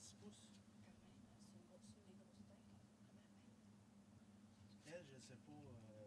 je sais pas. Euh,